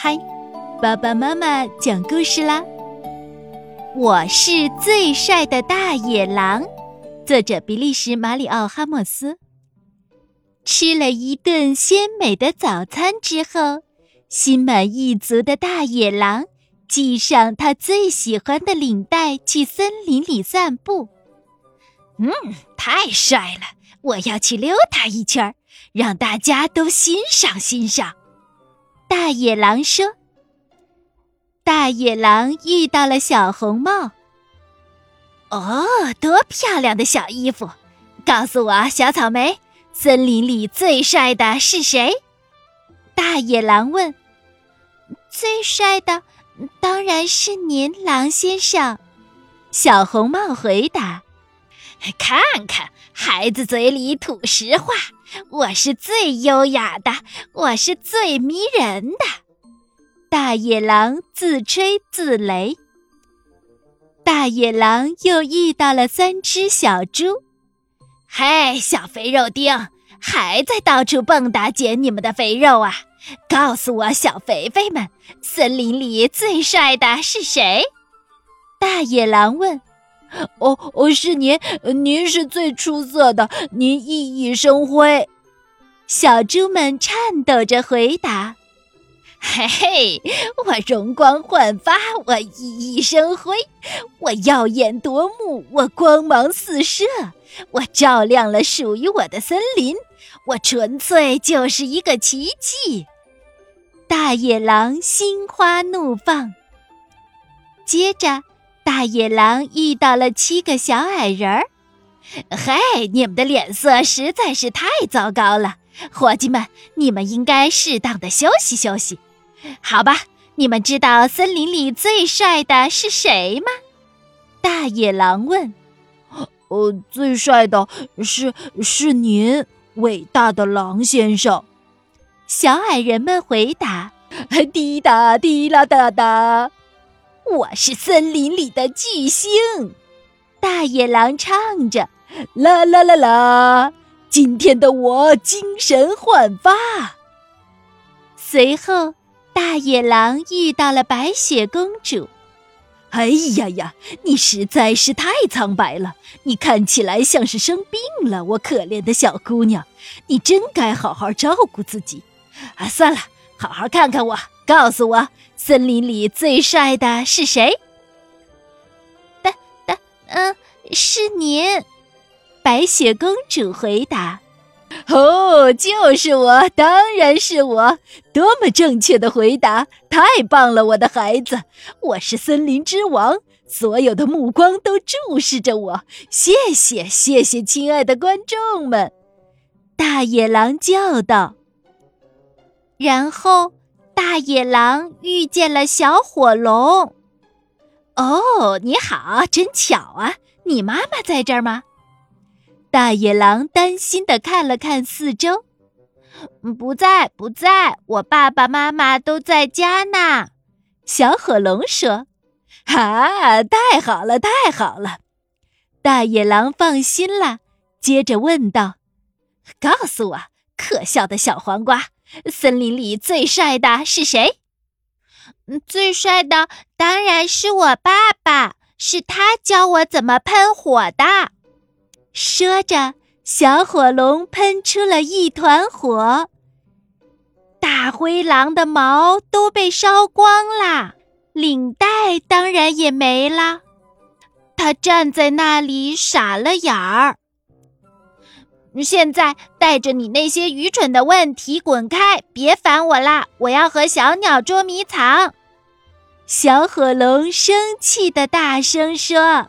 嗨，爸爸妈妈讲故事啦！我是最帅的大野狼，作者比利时马里奥·哈莫斯。吃了一顿鲜美的早餐之后，心满意足的大野狼系上他最喜欢的领带，去森林里散步。嗯，太帅了！我要去溜达一圈，让大家都欣赏欣赏。大野狼说：“大野狼遇到了小红帽。哦，多漂亮的小衣服！告诉我，小草莓，森林里最帅的是谁？”大野狼问。“最帅的当然是您，狼先生。”小红帽回答。“看看，孩子嘴里吐实话。”我是最优雅的，我是最迷人的。大野狼自吹自擂。大野狼又遇到了三只小猪。嘿，小肥肉丁，还在到处蹦跶捡你们的肥肉啊？告诉我，小肥肥们，森林里最帅的是谁？大野狼问。哦哦，是您，您是最出色的，您熠熠生辉。小猪们颤抖着回答：“嘿嘿，我容光焕发，我熠熠生辉，我耀眼夺目，我光芒四射，我照亮了属于我的森林，我纯粹就是一个奇迹。”大野狼心花怒放。接着。大野狼遇到了七个小矮人儿，嘿，你们的脸色实在是太糟糕了，伙计们，你们应该适当的休息休息。好吧，你们知道森林里最帅的是谁吗？大野狼问。呃，最帅的是是您，伟大的狼先生。小矮人们回答。滴答滴啦哒哒。我是森林里的巨星，大野狼唱着：“啦啦啦啦，今天的我精神焕发。”随后，大野狼遇到了白雪公主。“哎呀呀，你实在是太苍白了，你看起来像是生病了。我可怜的小姑娘，你真该好好照顾自己。啊，算了，好好看看我，告诉我。”森林里最帅的是谁？的的，嗯，是您。白雪公主回答：“哦，就是我，当然是我。多么正确的回答！太棒了，我的孩子，我是森林之王，所有的目光都注视着我。谢谢，谢谢，亲爱的观众们！”大野狼叫道。然后。大野狼遇见了小火龙。哦，你好，真巧啊！你妈妈在这儿吗？大野狼担心的看了看四周，不在，不在，我爸爸妈妈都在家呢。小火龙说：“哈，太好了，太好了！”大野狼放心了，接着问道：“告诉我，可笑的小黄瓜。”森林里最帅的是谁？最帅的当然是我爸爸，是他教我怎么喷火的。说着，小火龙喷出了一团火，大灰狼的毛都被烧光了，领带当然也没了。他站在那里傻了眼儿。现在带着你那些愚蠢的问题滚开！别烦我啦，我要和小鸟捉迷藏。小火龙生气的大声说。